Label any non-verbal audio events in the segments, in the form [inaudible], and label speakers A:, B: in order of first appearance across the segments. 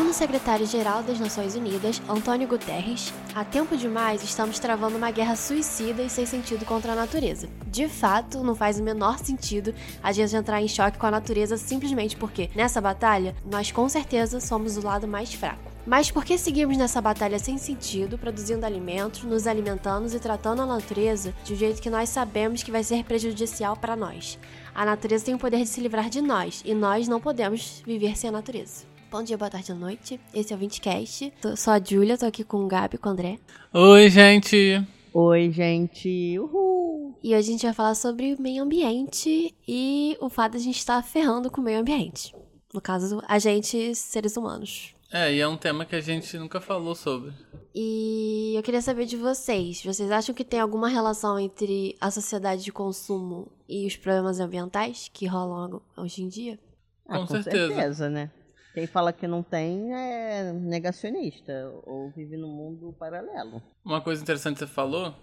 A: Segundo o secretário-geral das Nações Unidas, Antônio Guterres, há tempo demais estamos travando uma guerra suicida e sem sentido contra a natureza. De fato, não faz o menor sentido a gente entrar em choque com a natureza simplesmente porque, nessa batalha, nós com certeza somos o lado mais fraco. Mas por que seguimos nessa batalha sem sentido, produzindo alimentos, nos alimentando e tratando a natureza de um jeito que nós sabemos que vai ser prejudicial para nós? A natureza tem o poder de se livrar de nós e nós não podemos viver sem a natureza. Bom dia, boa tarde, boa noite. Esse é o 20cast. Tô, sou a Júlia, tô aqui com o Gabi, com o André.
B: Oi, gente!
C: Oi, gente! Uhul!
A: E hoje a gente vai falar sobre o meio ambiente e o fato de a gente estar ferrando com o meio ambiente. No caso, a gente, seres humanos.
B: É, e é um tema que a gente nunca falou sobre.
A: E eu queria saber de vocês. Vocês acham que tem alguma relação entre a sociedade de consumo e os problemas ambientais que rolam hoje em dia?
C: Ah, com, com certeza. certeza, né? Quem fala que não tem é negacionista ou vive num mundo paralelo.
B: Uma coisa interessante que você falou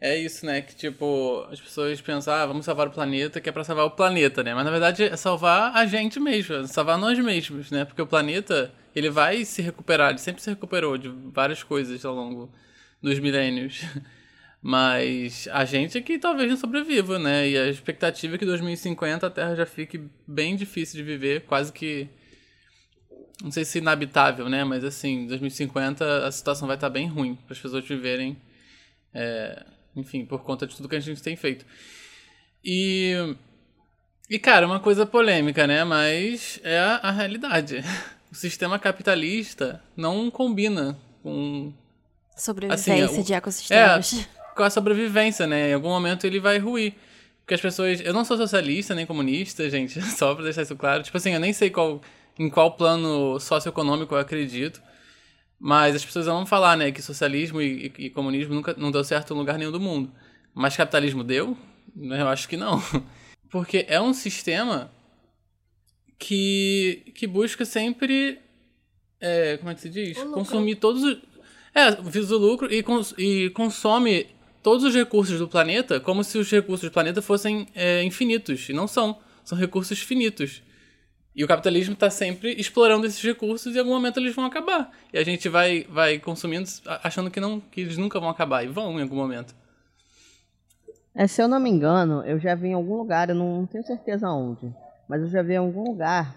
B: é isso, né? Que tipo, as pessoas pensam, ah, vamos salvar o planeta, que é pra salvar o planeta, né? Mas na verdade é salvar a gente mesmo, é salvar nós mesmos, né? Porque o planeta, ele vai se recuperar, ele sempre se recuperou de várias coisas ao longo dos milênios. [laughs] Mas a gente é que talvez não sobreviva, né? E a expectativa é que em 2050 a Terra já fique bem difícil de viver, quase que não sei se inabitável, né? Mas assim, em 2050 a situação vai estar bem ruim para as pessoas viverem, é, enfim, por conta de tudo que a gente tem feito. E, e cara, uma coisa polêmica, né? Mas é a, a realidade. [laughs] O sistema capitalista não combina com
A: sobrevivência assim, de ecossistemas.
B: É, com a sobrevivência, né? Em algum momento ele vai ruir. Porque as pessoas. Eu não sou socialista nem comunista, [laughs] gente, só pra deixar isso claro. Tipo assim, eu nem sei qual em qual plano socioeconômico eu acredito. Mas as pessoas vão falar, né, que socialismo e, e, e, comunismo nunca não deu certo em lugar nenhum do mundo. Mas capitalismo deu? Eu acho que não. [laughs] Porque é um sistema que, que busca sempre. É, como é que se diz? Consumir todos os. É, visa o lucro e, cons, e consome todos os recursos do planeta como se os recursos do planeta fossem é, infinitos. E não são. São recursos finitos. E o capitalismo está sempre explorando esses recursos e em algum momento eles vão acabar. E a gente vai, vai consumindo achando que, não, que eles nunca vão acabar. E vão em algum momento.
C: É, se eu não me engano, eu já vi em algum lugar, eu não tenho certeza onde, mas eu já vi em algum lugar.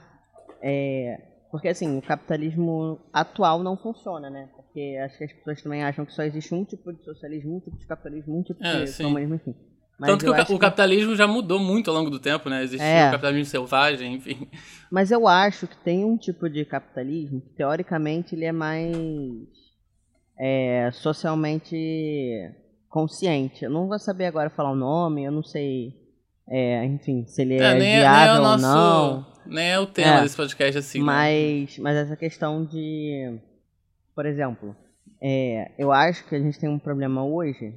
C: É, porque assim, o capitalismo atual não funciona, né? Porque acho que as pessoas também acham que só existe um tipo de socialismo, um tipo de capitalismo, um tipo é, de comunismo, enfim.
B: Mas Tanto que o, o, capitalismo já mudou muito ao longo do tempo, né? Existe é. o capitalismo selvagem, enfim.
C: Mas eu acho que tem um tipo de capitalismo que, teoricamente, ele é mais é, socialmente consciente. Eu não vou saber agora falar o nome, eu não sei, é, enfim, se ele é, é nem viável é, nem é nosso, ou não.
B: Nem é o tema desse podcast, assim.
C: Né? Mas, né? mas essa questão de, por exemplo, eu acho que a gente tem um problema hoje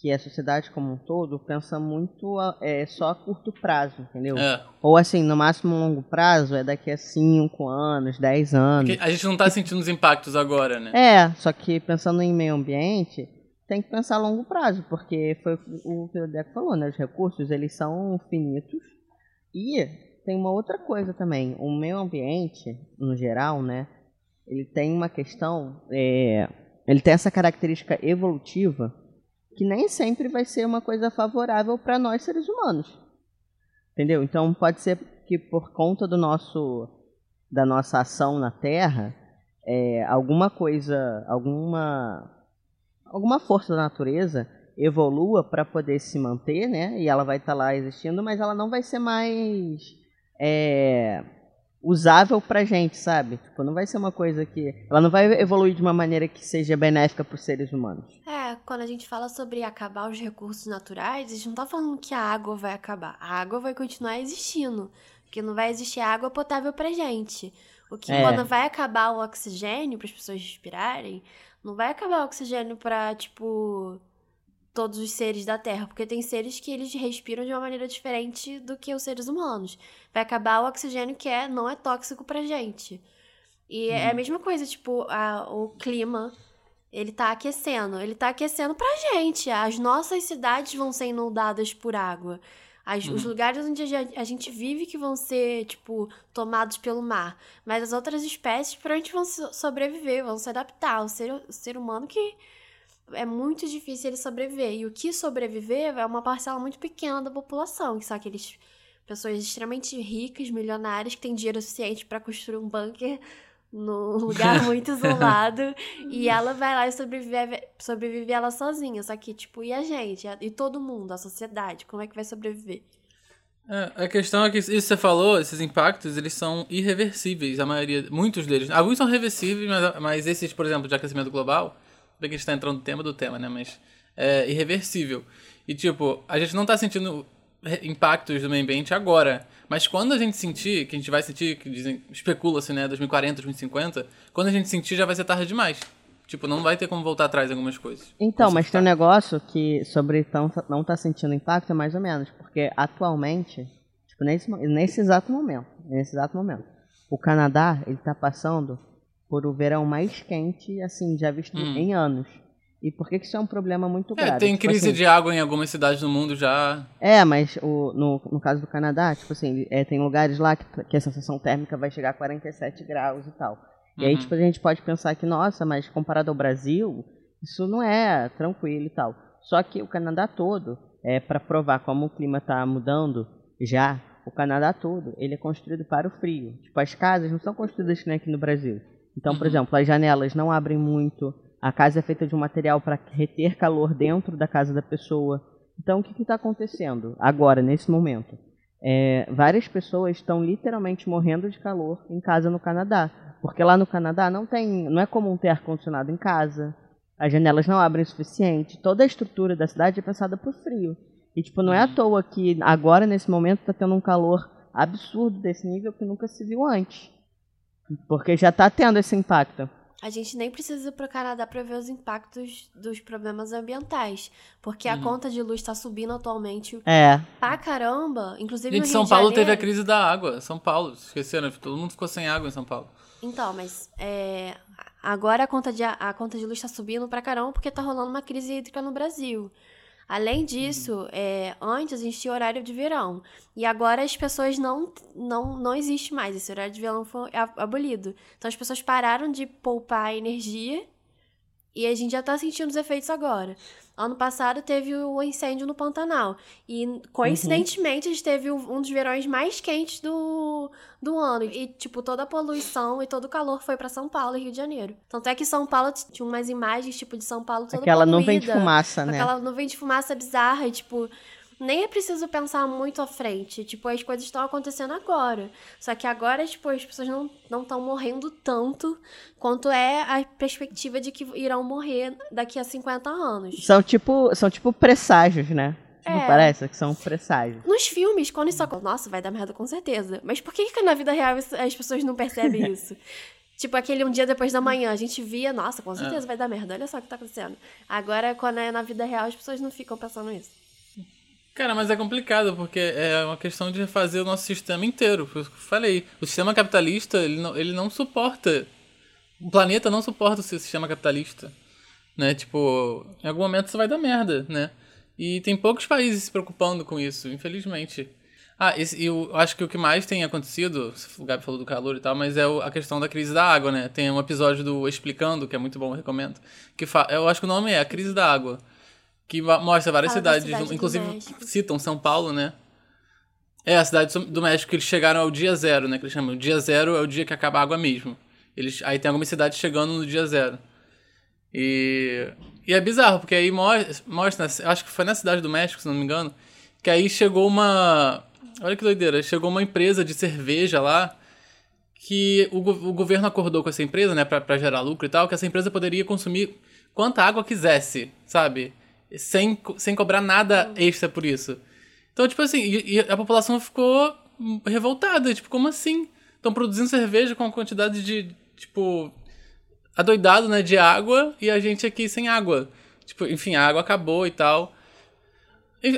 C: que a sociedade como um todo pensa muito é, só a curto prazo, entendeu? É. Ou assim, no máximo longo prazo é daqui a 5 anos, 10 anos.
B: Porque a gente não está sentindo os impactos agora, né?
C: É, só que pensando em meio ambiente, tem que pensar a longo prazo, porque foi o que o Deco falou, né? Os recursos, eles são finitos. E tem uma outra coisa também, o meio ambiente, no geral, né? Ele tem uma questão, é, ele tem essa característica evolutiva que nem sempre vai ser uma coisa favorável para nós seres humanos. Entendeu? Então pode ser que por conta do nosso da nossa ação na Terra, é, alguma coisa, alguma alguma força da natureza evolua para poder se manter, né? E ela vai estar tá lá existindo, mas ela não vai ser mais é, usável pra gente, sabe? Tipo, não vai ser uma coisa que. Ela não vai evoluir de uma maneira que seja benéfica para os seres humanos.
A: É, quando a gente fala sobre acabar os recursos naturais, a gente não tá falando que a água vai acabar. A água vai continuar existindo. Porque não vai existir água potável pra gente. O que é. quando vai acabar o oxigênio para as pessoas respirarem, não vai acabar o oxigênio pra, tipo, todos os seres da Terra, porque tem seres que eles respiram de uma maneira diferente do que os seres humanos. Vai acabar o oxigênio que é não é tóxico pra gente. E é a uhum. mesma coisa, tipo, a, o clima, ele tá aquecendo, ele tá aquecendo pra gente. As nossas cidades vão ser inundadas por água. As, Os lugares onde a gente vive que vão ser, tipo, tomados pelo mar. Mas as outras espécies, provavelmente vão sobreviver, vão se adaptar. O ser, o ser humano que é muito difícil ele sobreviver. E o que sobreviver é uma parcela muito pequena da população, que são aqueles pessoas extremamente ricas, milionárias, que têm dinheiro suficiente para construir um bunker num [laughs] lugar muito isolado e ela vai lá e sobrevive, sobrevive ela sozinha. Só que, tipo, e a gente? E todo mundo, a sociedade? Como é que vai sobreviver?
B: É, a questão é que isso que você falou, esses impactos, eles são irreversíveis, a maioria, muitos deles. Alguns são reversíveis, mas, mas esses, por exemplo, de aquecimento global, bem que a gente tá entrando no tema do tema, né, mas é irreversível. E, tipo, a gente não tá sentindo impactos do meio ambiente agora. Mas quando a gente sentir, que a gente vai sentir, que dizem, especula-se, né, 2040, 2050, quando a gente sentir já vai ser tarde demais. Tipo, não vai ter como voltar atrás em algumas coisas.
C: Então, mas tem um negócio que sobre tão, não tá sentindo impacto é mais ou menos, porque atualmente, tipo, nesse, nesse exato momento, nesse exato momento, o Canadá, ele tá passando por o verão mais quente, assim, já visto hum. em anos. E por que, que isso é um problema muito é, grave?
B: É, tem tipo crise assim, de água em algumas cidades do mundo já.
C: É, mas o, no, no caso do Canadá, tipo assim, é, tem lugares lá que, que a sensação térmica vai chegar a 47 graus e tal. E aí, uhum. tipo, a gente pode pensar que, nossa, mas comparado ao Brasil, isso não é tranquilo e tal. Só que o Canadá todo, é para provar como o clima está mudando já, o Canadá todo, ele é construído para o frio. Tipo, as casas não são construídas nem aqui no Brasil. Então, por uhum. exemplo, as janelas não abrem muito, a casa é feita de um material para reter calor dentro da casa da pessoa. Então, o que está acontecendo agora, nesse momento? É, várias pessoas estão literalmente morrendo de calor em casa no Canadá. Porque lá no Canadá não tem, não é comum ter ar-condicionado em casa, as janelas não abrem o suficiente, toda a estrutura da cidade é pensada por frio. E tipo, não é à uhum. toa que agora, nesse momento, está tendo um calor absurdo desse nível que nunca se viu antes. Porque já está tendo esse impacto.
A: A gente nem precisa ir para o Canadá para ver os impactos dos problemas ambientais. Porque a uhum. conta de luz está subindo atualmente
C: é.
A: pra caramba. Inclusive
B: gente,
A: no
B: São Paulo
A: Janeiro...
B: teve a crise da água. São Paulo, esqueceram. Todo mundo ficou sem água em São Paulo.
A: Então, mas é, agora a conta, de, a conta de luz está subindo pra caramba porque tá rolando uma crise hídrica no Brasil. Além disso, é, antes a gente tinha horário de verão. E agora as pessoas não, não, não existe mais. Esse horário de verão foi abolido. Então as pessoas pararam de poupar energia e a gente já tá sentindo os efeitos agora. Ano passado teve o incêndio no Pantanal. E, coincidentemente, uhum. a gente teve um dos verões mais quentes do, do ano. E, tipo, toda a poluição e todo o calor foi para São Paulo e Rio de Janeiro. Tanto é que São Paulo tinha umas imagens, tipo, de São Paulo toda
C: Aquela
A: poluída,
C: nuvem de fumaça, né?
A: Aquela nuvem de fumaça bizarra. E, tipo, nem é preciso pensar muito à frente. Tipo, as coisas estão acontecendo agora. Só que agora, tipo, as pessoas não estão morrendo tanto quanto é a perspectiva de que irão morrer daqui a 50 anos.
C: São tipo, são tipo presságios, né? Tipo, é. parece que são presságios.
A: Nos filmes, quando isso acontece, nossa, vai dar merda com certeza. Mas por que, que na vida real as pessoas não percebem [laughs] isso? Tipo, aquele um dia depois da manhã, a gente via, nossa, com certeza é. vai dar merda, olha só o que tá acontecendo. Agora, quando é na vida real, as pessoas não ficam pensando nisso.
B: Cara, mas é complicado, porque é uma questão de refazer o nosso sistema inteiro. Que eu falei. O sistema capitalista, ele não, ele não suporta. O planeta não suporta o sistema capitalista. Né? Tipo, em algum momento isso vai dar merda, né? E tem poucos países se preocupando com isso, infelizmente. Ah, esse, eu acho que o que mais tem acontecido, o Gabi falou do calor e tal, mas é a questão da crise da água, né? Tem um episódio do Explicando, que é muito bom, recomendo. Que eu acho que o nome é A Crise da Água que mostra várias Fala cidades, cidade inclusive citam São Paulo, né? É, a cidade do México, eles chegaram ao dia zero, né? Que eles chamam. O dia zero é o dia que acaba a água mesmo. Eles, aí tem algumas cidades chegando no dia zero. E, e é bizarro, porque aí mostra, acho que foi na cidade do México, se não me engano, que aí chegou uma. Olha que doideira, chegou uma empresa de cerveja lá que o, o governo acordou com essa empresa, né, pra, pra gerar lucro e tal, que essa empresa poderia consumir quanta água quisesse, sabe? Sem, sem cobrar nada extra por isso. Então, tipo assim, e, e a população ficou revoltada, tipo, como assim? Estão produzindo cerveja com uma quantidade de, tipo, adoidado, né, de água e a gente aqui sem água. Tipo, enfim, a água acabou e tal.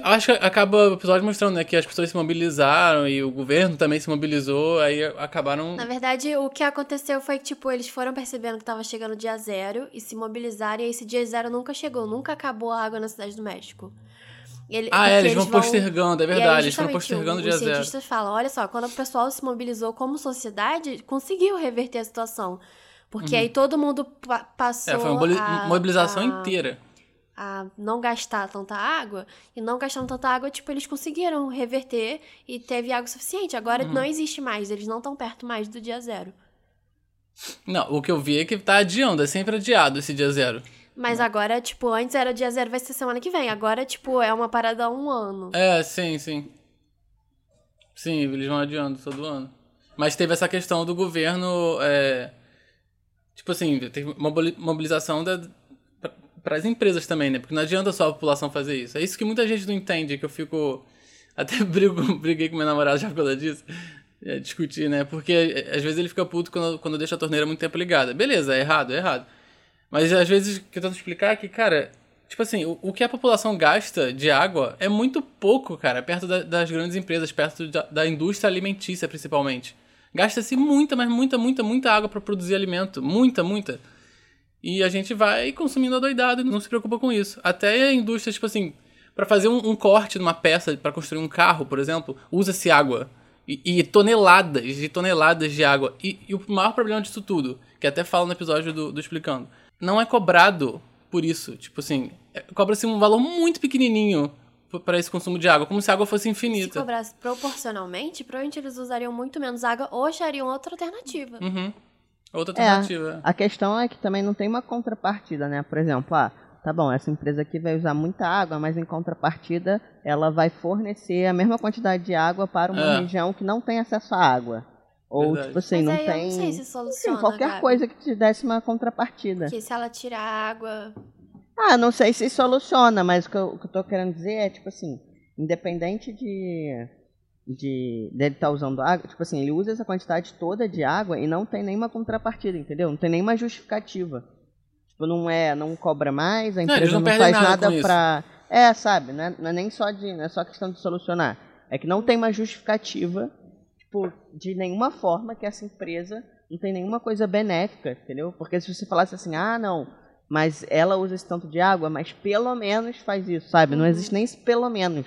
B: Acho que acaba o episódio mostrando né, que as pessoas se mobilizaram e o governo também se mobilizou, aí acabaram.
A: Na verdade, o que aconteceu foi que, tipo, eles foram percebendo que tava chegando o dia zero e se mobilizaram, e esse dia zero nunca chegou, nunca acabou a água na cidade do México. Ele,
B: Ah, é, eles vão postergando, é
A: aí,
B: verdade, eles foram postergando o dia
A: Os
B: zero.
A: cientistas falam, olha só, quando o pessoal se mobilizou como sociedade, conseguiu reverter a situação. Porque aí todo mundo pa- passou
B: Uhum. É, foi uma
A: a,
B: mobilização
A: a-
B: inteira.
A: A não gastar tanta água, e não gastando tanta água, tipo, eles conseguiram reverter e teve água suficiente. Agora
B: Uhum.
A: não existe mais, eles não estão perto mais do dia zero.
B: Não, o que eu vi é que tá adiando, é sempre adiado esse dia zero.
A: Mas agora, tipo, antes era dia zero, vai ser semana que vem. Agora, tipo, é uma parada há um ano.
B: É, sim, sim. Sim, eles vão adiando todo ano. Mas teve essa questão do governo. é, tipo assim, teve mobili- mobilização da, para as empresas também, né? Porque não adianta só a população fazer isso. É isso que muita gente não entende, que eu fico. [laughs] Até brigo, briguei com meu namorado já por causa disso. É, discutir, né? Porque é, às vezes ele fica puto quando, quando deixa a torneira muito tempo ligada. Beleza, é errado, é errado. Mas às vezes o que eu tento explicar é que, cara, tipo assim, o, o que a população gasta de água é muito pouco, cara, perto da- das grandes empresas, perto da, da indústria alimentícia, principalmente. Gasta-se muita, mas muita, muita, muita água para produzir alimento. Muita, muita. E a gente vai consumindo adoidado e não se preocupa com isso. Até a indústria, tipo assim, para fazer um, um corte numa peça, para construir um carro, por exemplo, usa-se água. E, e toneladas e toneladas de água. E, e o maior problema disso tudo, que até falo no episódio do, do Explicando, não é cobrado por isso. Tipo assim, é- cobra-se um valor muito pequenininho para esse consumo de água, como se a água fosse
A: Se
B: infinita.
A: cobrasse proporcionalmente, provavelmente eles usariam muito menos água ou achariam outra alternativa.
B: Uhum. Outra
C: É,
B: alternativa.
C: a questão é que também não tem uma contrapartida, né? Por exemplo, ah, tá bom, essa empresa aqui vai usar muita água, mas em contrapartida ela vai fornecer a mesma quantidade de água para uma
B: É.
C: região que não tem acesso à água. Ou,
B: Verdade.
C: tipo assim,
A: Mas
C: não
A: aí
C: tem.
A: eu não sei se soluciona,
C: Enfim, qualquer
A: Gabi.
C: coisa que te desse uma contrapartida.
A: Que se ela tirar a água.
C: Ah, não sei se soluciona, mas o que eu, o que eu tô querendo dizer é, tipo assim, independente de, de dele estar usando água, tipo assim, ele usa essa quantidade toda de água e não tem nenhuma contrapartida, entendeu? Não tem nenhuma justificativa. Tipo, não é, não cobra mais, a
B: Não,
C: empresa
B: não
C: não,
B: perdem
C: faz
B: nada
C: nada pra. É, sabe, não é, não é nem só de. Não é só questão de solucionar. É que não tem uma justificativa, tipo, de nenhuma forma que essa empresa não tem nenhuma coisa benéfica, entendeu? Porque se você falasse assim, ah, não, mas ela usa esse tanto de água, mas pelo menos faz isso, sabe? Não existe nem esse pelo menos.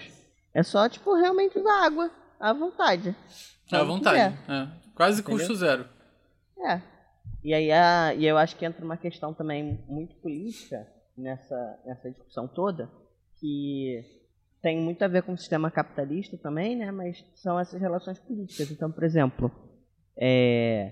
C: É só, tipo, realmente usar água à vontade.
B: À vontade. É. Quase
C: Entendeu?
B: custo zero.
C: É. E aí a, e eu acho que entra uma questão também muito política nessa, nessa discussão toda, que tem muito a ver com o sistema capitalista também, né? Mas são essas relações políticas. Então, por exemplo, é,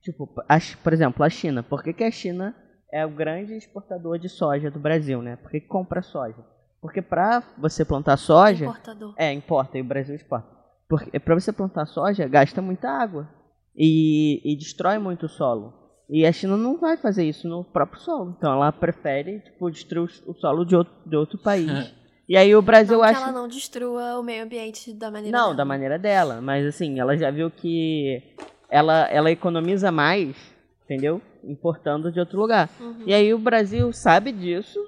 C: tipo, a por exemplo, a China. Por que, que a China é o grande exportador de soja do Brasil, né? Por que, que compra soja? Porque para você plantar soja,
A: Importador.
C: é, importa, e o Brasil exporta. Porque para você plantar soja, gasta muita água e, e destrói muito o solo. E a China não vai fazer isso no próprio solo. Então ela prefere tipo, destruir o solo de outro, de outro país. [laughs] e aí o Brasil
A: Não que
C: acha.
A: ela não destrua o meio ambiente da maneira
C: Não,
A: dela.
C: da maneira dela. Mas assim, ela já viu que ela, ela economiza mais, entendeu? Importando de outro lugar.
A: Uhum.
C: E aí o Brasil sabe disso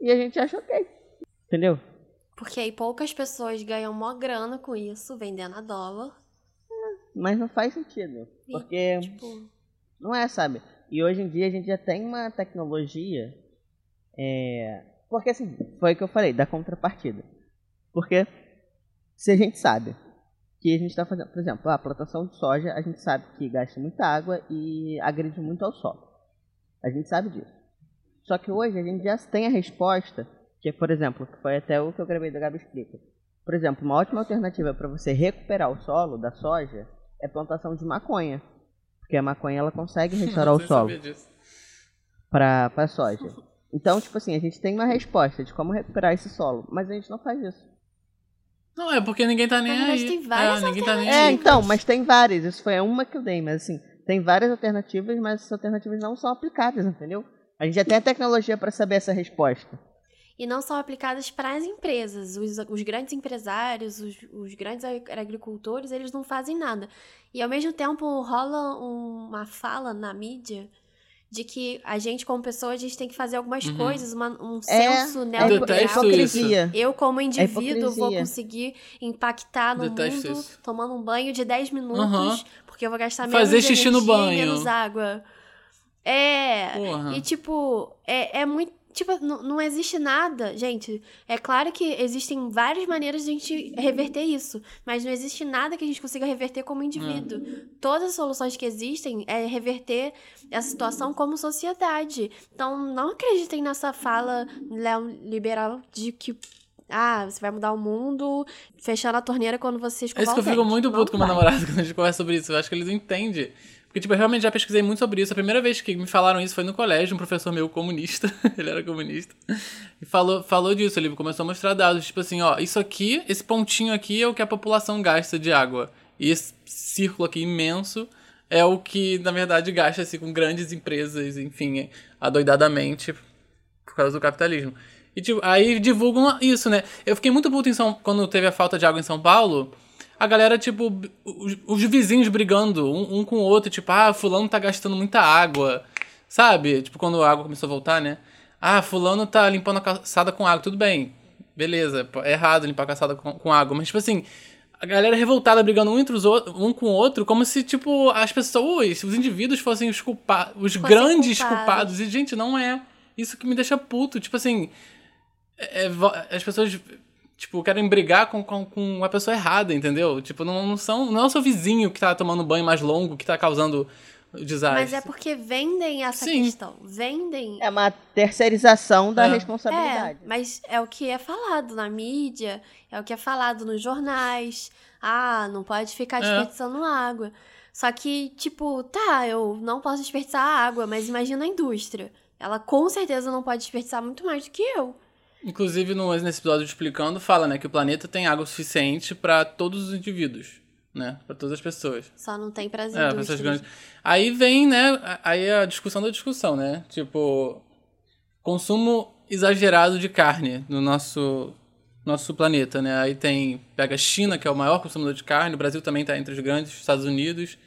C: e a gente acha ok. Entendeu?
A: Porque aí poucas pessoas ganham mó grana com isso, vendendo a dólar.
C: Mas não faz sentido.
A: E,
C: Porque
A: Tipo,
C: Não é, sabe? E hoje em dia a gente já tem uma tecnologia. É... Porque assim, foi o que eu falei, da contrapartida. Porque se a gente sabe que a gente está fazendo, por exemplo, a plantação de soja, a gente sabe que gasta muita água e agride muito ao solo. A gente sabe disso. Só que hoje a gente já tem a resposta, que é, por exemplo, que foi até o que eu gravei da Gabi Explica. Por exemplo, uma ótima alternativa para você recuperar o solo da soja é a plantação de maconha. Porque a maconha ela consegue restaurar [laughs] o solo para para soja. Então, tipo assim, a gente tem uma resposta de como recuperar esse solo, mas a gente não faz isso.
B: Não, é porque ninguém tá nem
A: verdade,
B: aí.
A: tem várias
B: é, ninguém tá nem
C: É,
B: aí.
C: então, mas tem várias. Isso foi uma que eu dei, mas assim, tem várias alternativas, mas essas alternativas não são aplicadas, entendeu? A gente já tem a tecnologia para saber essa resposta.
A: E não são aplicadas para as empresas. Os, os grandes empresários, os, os grandes ag- agricultores, eles não fazem nada. E ao mesmo tempo rola um- uma fala na mídia de que a gente, como pessoa, a gente tem que fazer algumas
B: Uhum.
A: coisas, uma- um
C: É,
A: senso
C: é,
B: Eu
A: neoliberal.
B: detesto
C: hipocrisia.
A: Eu, como indivíduo, vou
C: hipocrisia.
A: conseguir impactar no
B: Detesto
A: mundo
B: isso.
A: tomando um banho de 10 minutos,
B: Aham.
A: porque eu vou gastar menos
B: Fazer xixi no
A: energia
B: banho.
A: menos água. É.
B: Porra.
A: E, tipo, é, é muito. Tipo, não, não existe nada. Gente, é claro que existem várias maneiras de a gente reverter isso. Mas não existe nada que a gente consiga reverter como indivíduo. Todas as soluções que existem é reverter essa situação como sociedade. Então, não acreditem nessa fala neoliberal de que. Ah, você vai mudar o mundo fechando a torneira quando você
B: É
A: escovar
B: isso que eu fico muito puto com meu namorado [laughs] quando a gente conversa sobre isso. Eu acho que eles não entendem. Porque, tipo, eu realmente já pesquisei muito sobre isso. A primeira vez que me falaram isso foi no colégio, um professor meu comunista, [laughs] ele era comunista, e falou, falou disso. Ele começou a mostrar dados, tipo assim, ó, isso aqui, esse pontinho aqui é o que a população gasta de água. E esse círculo aqui imenso é o que, na verdade, gasta assim, com grandes empresas, enfim, adoidadamente por causa do capitalismo. E tipo, aí divulgam isso, né? Eu fiquei muito puto em São... quando teve a falta de água em São Paulo. A galera, tipo, os, os vizinhos brigando um, um com o outro, tipo, ah, fulano tá gastando muita água. Sabe? Tipo, quando a água começou a voltar, né? Ah, fulano tá limpando a calçada com água. Tudo bem. Beleza, é errado limpar a calçada com, com água. Mas, tipo assim, a galera revoltada brigando um, entre os outros, um com o outro, como se, tipo, as pessoas, os indivíduos fossem os culpados, os
A: Fossem
B: grandes
A: culpados.
B: culpados. E, gente, não é. Isso que me deixa puto. Tipo assim, é- é as pessoas, tipo, querem brigar com, com, com a pessoa errada, entendeu? Tipo, não, não são. Não é o seu vizinho que tá tomando banho mais longo que tá causando desastre.
A: Mas é porque vendem essa
B: Sim.
A: questão. Vendem.
C: É uma terceirização da
B: É.
C: responsabilidade.
A: É, mas é o que é falado na mídia, é o que é falado nos jornais. Ah, não pode ficar
B: É.
A: desperdiçando água. Só que, tipo, tá, eu não posso desperdiçar água, mas imagina a indústria. Ela com certeza não pode desperdiçar muito mais do que eu.
B: Inclusive, no, nesse episódio explicando, fala, né, que o planeta tem água suficiente pra todos os indivíduos, né? Pra todas as pessoas.
A: Só não tem
B: É, pra essas
A: indústrias.
B: grandes. Aí vem, né? a- Aí a discussão da discussão, né? Tipo, consumo exagerado de carne no nosso nosso planeta, né? Aí tem pega a China, que é o maior consumidor de carne, o Brasil também tá entre os grandes, os Estados Unidos.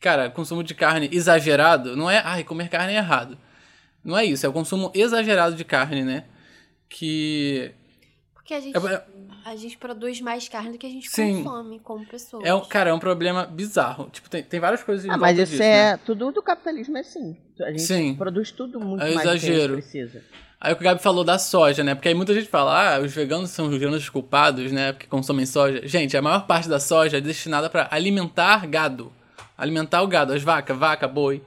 B: Cara, consumo de carne exagerado não é, ai, comer carne é errado. Não é isso, é o consumo exagerado de carne, né? Que
A: Porque a gente,
B: é,
A: a gente produz mais carne do que a gente
B: Sim.
A: consome como pessoas.
B: é um, cara, é um problema bizarro. Tipo, tem, tem várias coisas
C: Ah, mas isso
B: disso,
C: é.
B: né?
C: Tudo do capitalismo é assim. A gente
B: Sim.
C: produz tudo muito
B: É
C: mais do que a
B: exagero.
C: gente precisa.
B: Aí o que o Gabi falou da soja, né? Porque aí muita gente fala, ah, os veganos são os grandes culpados, né? Porque consomem soja. Gente, a maior parte da soja é destinada pra alimentar gado. Alimentar o gado, as vacas, vaca, boi.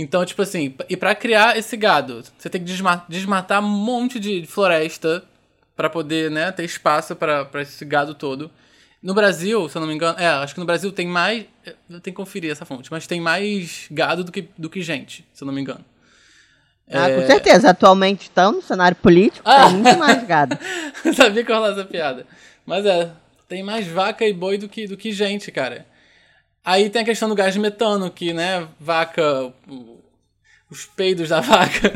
B: Então, tipo assim, e pra criar esse gado, você tem que desma- desmatar um monte de floresta pra poder, né, ter espaço pra pra esse gado todo. No Brasil, se eu não me engano, é, acho que no Brasil tem mais, eu tenho que conferir essa fonte, mas tem mais gado do que, do que gente, se eu não me engano.
C: Ah,
B: É.
C: com certeza. Atualmente estão no cenário político,
B: Ah.
C: tem muito mais gado. [laughs]
B: Sabia que ia rolar essa piada. Mas é, tem mais vaca e boi do que, do que gente, cara. Aí tem a questão do gás metano, que, né, vaca. os peidos da [laughs] vaca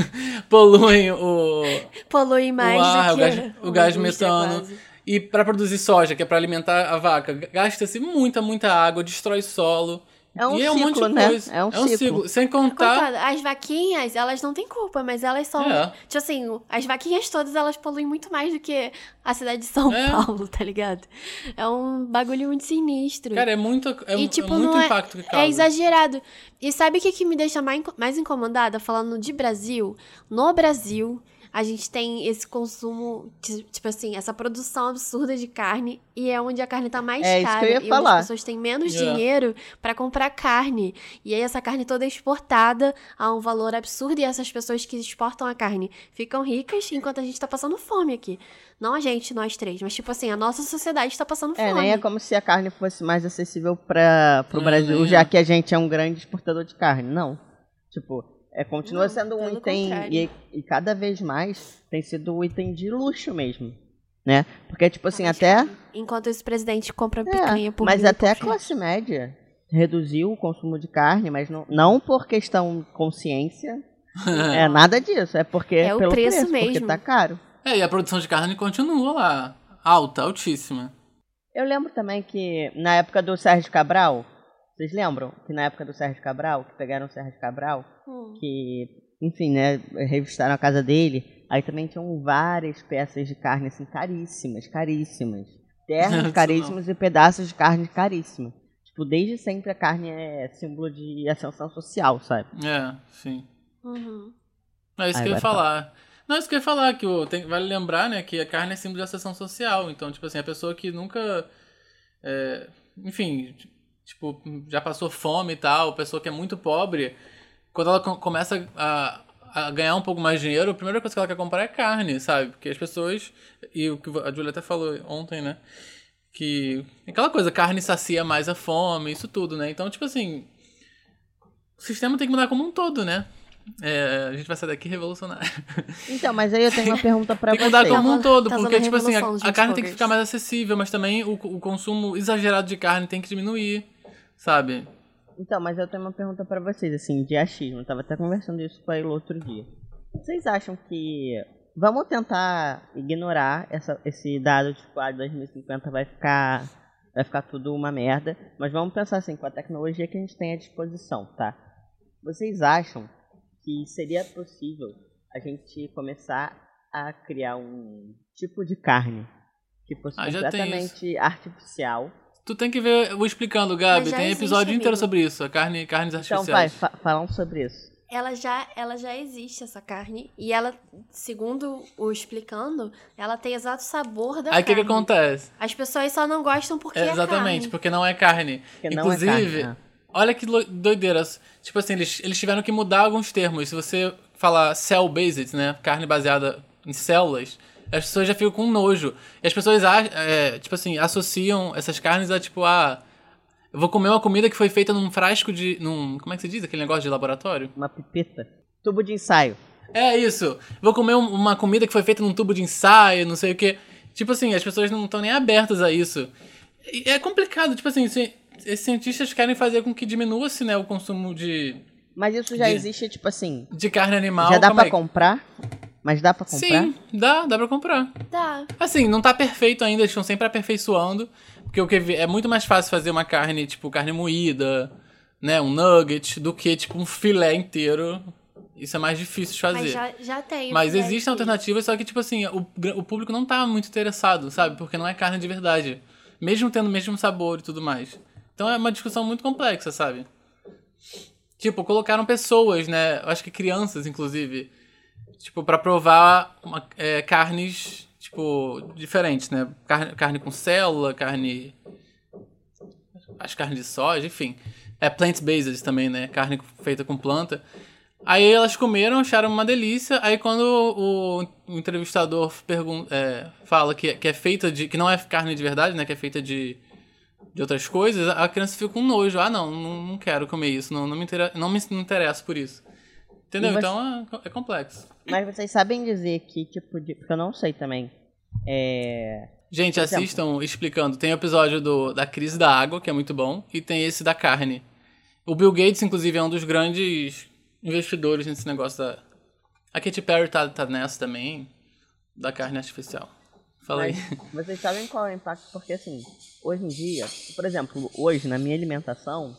B: poluem o,
A: Polui mais
B: o ar, o gás, o gás metano.
A: quase.
B: E para produzir soja, que é para alimentar a vaca, gasta-se muita, muita água, destrói solo.
C: É um
B: e é um monte
C: ciclo,
B: de
C: né?
B: coisa.
C: É um ciclo.
B: Sem contar.
A: Coitada, as vaquinhas, elas não têm culpa, mas elas são.
B: É.
A: Tipo assim, as vaquinhas todas, elas poluem muito mais do que a cidade de São
B: É.
A: Paulo, tá ligado? É um bagulho muito sinistro.
B: Cara, é muito, é,
A: e,
B: é
A: tipo,
B: muito
A: não é,
B: impacto que causa.
A: é exagerado. E sabe o que, que me deixa mais, mais incomodada? Falando de Brasil. No Brasil, a gente tem esse consumo, ti- tipo assim, essa produção absurda de carne. E é onde a carne tá mais
C: É isso que
A: cara.
C: eu ia
A: e onde
C: falar.
A: as pessoas têm menos
B: É.
A: dinheiro pra comprar carne. E aí essa carne toda é exportada a um valor absurdo. E essas pessoas que exportam a carne ficam ricas enquanto a gente tá passando fome aqui. Não a gente, nós três, mas tipo assim, a nossa sociedade tá passando
C: É,
A: fome.
C: nem é como se a carne fosse mais acessível para o Brasil, já
B: é.
C: que a gente é um grande exportador de carne. Não. Tipo, é, continua
A: Não,
C: sendo um item. E, e cada vez mais tem sido um item de luxo mesmo. Né? Porque, tipo assim, até.
A: Enquanto esse presidente compra picanha
C: É,
A: por
C: mas até a classe média reduziu o consumo de carne, mas não, não por questão de consciência. é [laughs] nada disso. É porque
A: É o
C: pelo
A: preço
C: preço, porque
A: mesmo.
C: tá caro.
B: É, e a produção de carne continua lá. Alta, altíssima.
C: Eu lembro também que na época do Sérgio Cabral, vocês lembram? Que na época do Sérgio Cabral, que pegaram o Sérgio Cabral,
A: Hum.
C: que, enfim, né, revistaram a casa dele, aí também tinham várias peças de carne, assim, caríssimas, caríssimas. Ternos [laughs] caríssimos e pedaços de carne caríssimos. Tipo, desde sempre a carne é símbolo de ascensão social, sabe?
B: É, sim.
A: Uhum.
B: É isso
C: Aí
B: que eu ia
C: vai
B: falar. Não, isso que eu ia falar, que o, tem, vale lembrar, né, que a carne é símbolo de acessão social. Então, tipo assim, a pessoa que nunca. é, enfim, tipo, já passou fome e tal, pessoa que é muito pobre, quando ela co- começa a, a ganhar um pouco mais de dinheiro, a primeira coisa que ela quer comprar é carne, sabe? Porque as pessoas. E o que a Julia até falou ontem, né? Que. Aquela coisa, carne sacia mais a fome, isso tudo, né? Então, tipo assim. O sistema tem que mudar como um todo, né? É, a gente vai sair daqui revolucionário.
C: Então, mas aí eu tenho uma pergunta pra
B: Tem que mudar como um
A: Tá
B: todo,
A: fazendo
B: porque, tipo assim, a, a carne tem que ficar mais acessível, mas também o, o consumo exagerado de carne tem que diminuir, sabe?
C: Então, mas eu tenho uma pergunta pra vocês, assim, de achismo. Eu tava até conversando isso com a Elo outro dia. Vocês acham que. Vamos tentar ignorar essa, esse dado, tipo, ah, 2050 vai ficar. Vai ficar tudo uma merda. Mas vamos pensar assim, com a tecnologia que a gente tem à disposição, tá? Vocês acham que seria possível a gente começar a criar um tipo de carne que fosse
B: Ah, já tem
C: completamente artificial?
B: Tu tem que ver o explicando, Gabi. Tem
A: existe,
B: episódio inteiro
A: amigo.
B: sobre isso. A carne, carnes
C: Então, vai,
B: artificiais.
C: fa falam sobre isso.
A: Ela já, ela já existe, essa carne. E ela, segundo o explicando, ela tem exato sabor da
B: Aí o que,
A: carne.
B: que acontece?
A: As pessoas só não gostam porque é,
B: Exatamente,
A: carne.
B: porque não é carne.
C: Porque não é
B: Inclusive,
C: carne,
B: olha que doideiras. Tipo assim, eles, eles tiveram que mudar alguns termos. Se você falar cell-based, né? Carne baseada em células, as pessoas já ficam com nojo. E as pessoas, é, tipo assim, associam essas carnes a tipo, ah, eu vou comer uma comida que foi feita num frasco de. num. Como é que se diz? Aquele negócio de laboratório?
C: Uma pipeta. Tubo de ensaio.
B: É isso. Vou comer um- uma comida que foi feita num tubo de ensaio, não sei o quê. Tipo assim, as pessoas não estão nem abertas a isso. E é complicado, tipo assim, se- esses cientistas querem fazer com que diminua-se, né, o consumo de,
C: Mas isso já
B: De-
C: existe, tipo assim.
B: de carne animal.
C: já dá pra
B: aí.
C: comprar? Mas dá pra comprar?
B: Sim, dá, dá pra comprar.
A: Dá.
B: Assim, não tá perfeito ainda, eles estão sempre aperfeiçoando. Porque o que é muito mais fácil fazer uma carne, tipo, carne moída, né, um nugget, do que, tipo, um filé inteiro. Isso é mais difícil de fazer.
A: Mas já, já tem.
B: Mas existem alternativas, só que, tipo assim, o, o público não tá muito interessado, sabe? Porque não é carne de verdade. Mesmo tendo o mesmo sabor e tudo mais. Então é uma discussão muito complexa, sabe? Tipo, colocaram pessoas, né? Eu acho que crianças, inclusive. Tipo, pra provar uma- é, carnes, tipo, diferentes, né? Carne, carne com célula, carne. As carnes de soja, enfim. É plant-based também, né? Carne feita com planta. Aí elas comeram, acharam uma delícia. Aí quando o, o entrevistador pergun é, fala que, que é feita de. que não é carne de verdade, né? Que é feita de, de outras coisas, a criança fica com nojo. Ah, não, não, quero comer isso, não, não, me, inter não me interesso por isso. Entendeu?
C: E você-
B: Então é, é complexo.
C: Mas vocês sabem dizer que tipo de. Porque eu não sei também. É.
B: Gente,
C: Por exemplo.
B: assistam explicando. Tem o episódio do, da crise da água, que é muito bom, e tem esse da carne. O Bill Gates, inclusive, é um dos grandes investidores nesse negócio da. A Katy Perry tá, tá nessa também, da carne artificial. Fala aí.
C: Mas [laughs] vocês sabem qual é o impacto? Porque assim, hoje em dia, por exemplo, hoje na minha alimentação,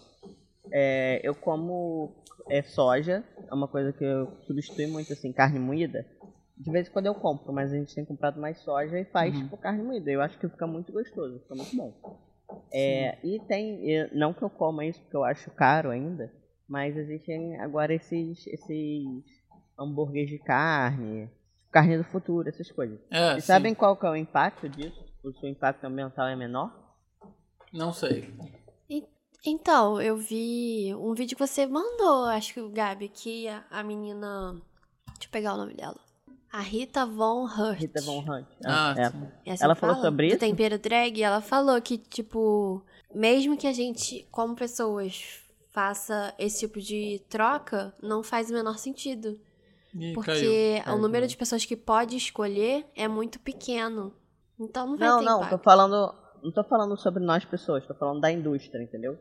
C: é, eu como é, soja, é uma coisa que eu substitui muito assim, carne moída. De vez em quando eu compro, mas a gente tem comprado mais soja e faz tipo carne moída. Eu acho que fica muito gostoso, fica muito bom. É, e tem, não que eu coma isso porque eu acho caro ainda, mas existem agora esses, esses hambúrgueres de carne, carne do futuro, essas coisas.
B: É,
C: E
B: sim.
C: sabem qual que é o impacto disso? O seu impacto ambiental é menor?
B: Não sei.
A: Então, eu vi um vídeo que você mandou, acho que o Gabi, que a, a menina. Deixa eu pegar o nome dela. A Rita Von Hurt.
C: Rita Von Hunt.
B: Ah,
C: é.
B: sim.
A: É assim
C: Ela falou
A: fala?
C: sobre isso?
A: tempero drag, ela falou que, tipo, mesmo que a gente, como pessoas, faça esse tipo de troca, não faz o menor sentido.
B: Ih, caiu.
A: Porque o
C: Caiu
A: número
C: também.
A: de pessoas que pode escolher é muito pequeno. Então não vai
C: Não,
A: ter
C: não,
A: impacto.
C: tô falando. Não tô falando sobre nós pessoas, tô falando da indústria, entendeu?